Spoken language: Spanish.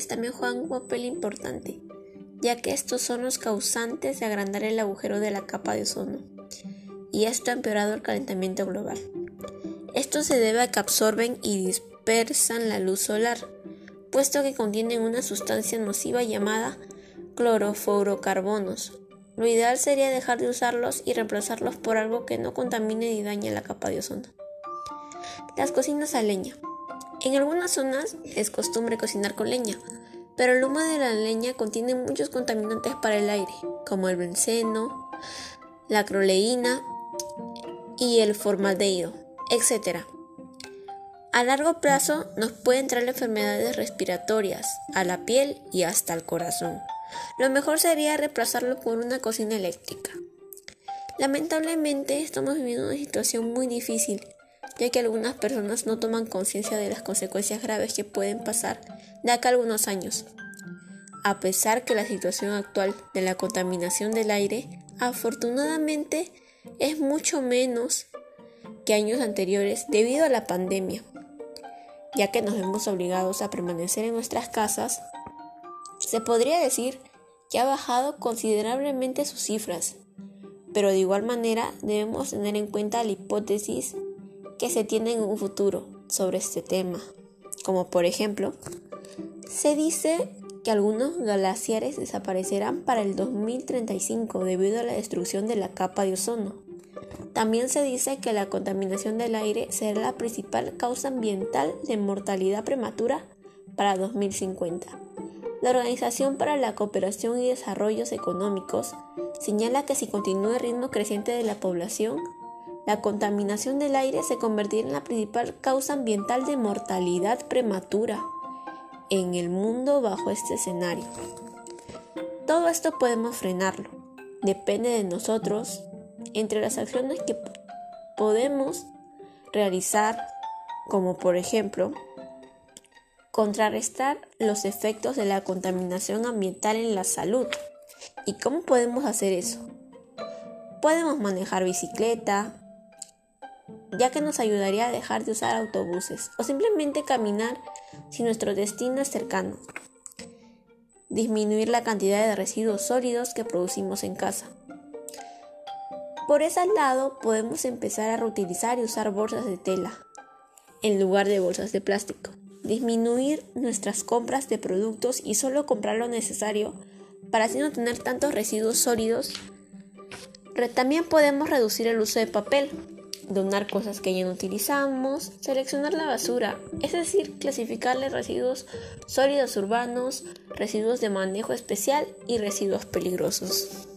también juegan un papel importante, ya que estos son los causantes de agrandar el agujero de la capa de ozono, y esto ha empeorado el calentamiento global. Esto se debe a que absorben y dispersan la luz solar, puesto que contienen una sustancia nociva llamada clorofluorocarbonos. Lo ideal sería dejar de usarlos y reemplazarlos por algo que no contamine ni dañe la capa de ozono. Las cocinas a leña. En algunas zonas es costumbre cocinar con leña, pero el humo de la leña contiene muchos contaminantes para el aire, como el benceno, la acroleína y el formaldehído, etc. A largo plazo nos pueden traer enfermedades respiratorias, a la piel y hasta al corazón. Lo mejor sería reemplazarlo por una cocina eléctrica. Lamentablemente estamos viviendo una situación muy difícil, ya que algunas personas no toman conciencia de las consecuencias graves que pueden pasar de acá a algunos años. A pesar que la situación actual de la contaminación del aire afortunadamente es mucho menos que años anteriores debido a la pandemia, ya que nos vemos obligados a permanecer en nuestras casas se podría decir que ha bajado considerablemente sus cifras, pero de igual manera debemos tener en cuenta la hipótesis que se tiene en un futuro sobre este tema, como por ejemplo, se dice que algunos glaciares desaparecerán para el 2035 debido a la destrucción de la capa de ozono. También se dice que la contaminación del aire será la principal causa ambiental de mortalidad prematura para 2050. La Organización para la Cooperación y Desarrollos Económicos señala que si continúa el ritmo creciente de la población, la contaminación del aire se convertirá en la principal causa ambiental de mortalidad prematura en el mundo bajo este escenario. Todo esto podemos frenarlo. Depende de nosotros, entre las acciones que podemos realizar, como por ejemplo, contrarrestar los efectos de la contaminación ambiental en la salud. ¿Y cómo podemos hacer eso? Podemos manejar bicicleta, ya que nos ayudaría a dejar de usar autobuses, o simplemente caminar si nuestro destino es cercano. Disminuir la cantidad de residuos sólidos que producimos en casa. Por ese lado, podemos empezar a reutilizar y usar bolsas de tela en lugar de bolsas de plástico disminuir nuestras compras de productos y solo comprar lo necesario para así no tener tantos residuos sólidos. También podemos reducir el uso de papel, donar cosas que ya no utilizamos, seleccionar la basura, es decir, clasificarle residuos sólidos urbanos, residuos de manejo especial y residuos peligrosos.